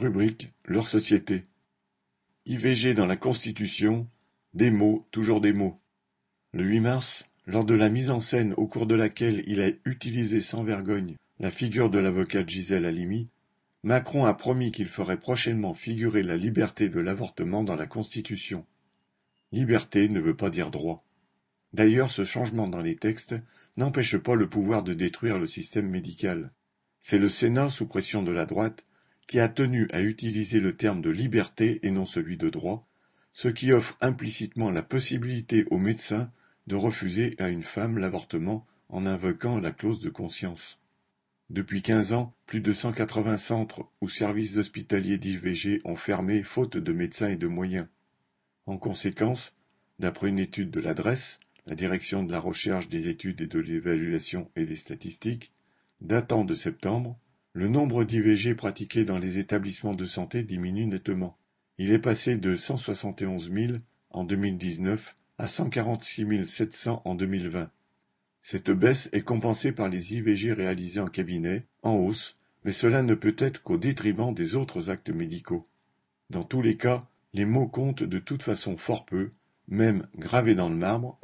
Rubrique Leur société. IVG dans la Constitution, des mots, toujours des mots. Le 8 mars, lors de la mise en scène au cours de laquelle il a utilisé sans vergogne la figure de l'avocate Gisèle Halimi, Macron a promis qu'il ferait prochainement figurer la liberté de l'avortement dans la Constitution. Liberté ne veut pas dire droit. D'ailleurs, ce changement dans les textes n'empêche pas le pouvoir de détruire le système médical. C'est le Sénat, sous pression de la droite, qui a tenu à utiliser le terme de liberté et non celui de droit, ce qui offre implicitement la possibilité aux médecins de refuser à une femme l'avortement en invoquant la clause de conscience. Depuis quinze ans, plus de 180 centres ou services hospitaliers d'IVG ont fermé faute de médecins et de moyens. En conséquence, d'après une étude de l'adresse, la direction de la recherche des études et de l'évaluation et des statistiques, datant de septembre, le nombre d'IVG pratiqués dans les établissements de santé diminue nettement. Il est passé de 171 000 en 2019 à 146 700 en 2020. Cette baisse est compensée par les IVG réalisés en cabinet, en hausse, mais cela ne peut être qu'au détriment des autres actes médicaux. Dans tous les cas, les mots comptent de toute façon fort peu, même gravés dans le marbre.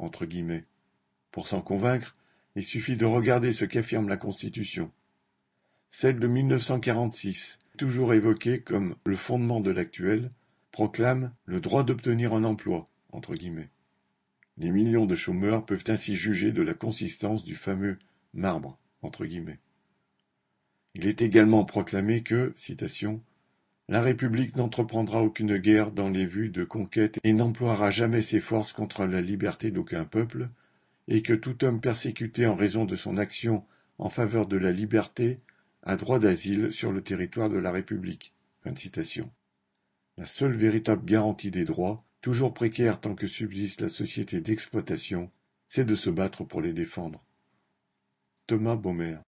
Pour s'en convaincre, il suffit de regarder ce qu'affirme la Constitution. Celle de 1946, toujours évoquée comme le fondement de l'actuelle, proclame le droit d'obtenir un emploi. Les millions de chômeurs peuvent ainsi juger de la consistance du fameux marbre. Il est également proclamé que, citation, la République n'entreprendra aucune guerre dans les vues de conquête et n'emploiera jamais ses forces contre la liberté d'aucun peuple, et que tout homme persécuté en raison de son action en faveur de la liberté a droit d'asile sur le territoire de la République. La seule véritable garantie des droits, toujours précaire tant que subsiste la société d'exploitation, c'est de se battre pour les défendre. Thomas Baumer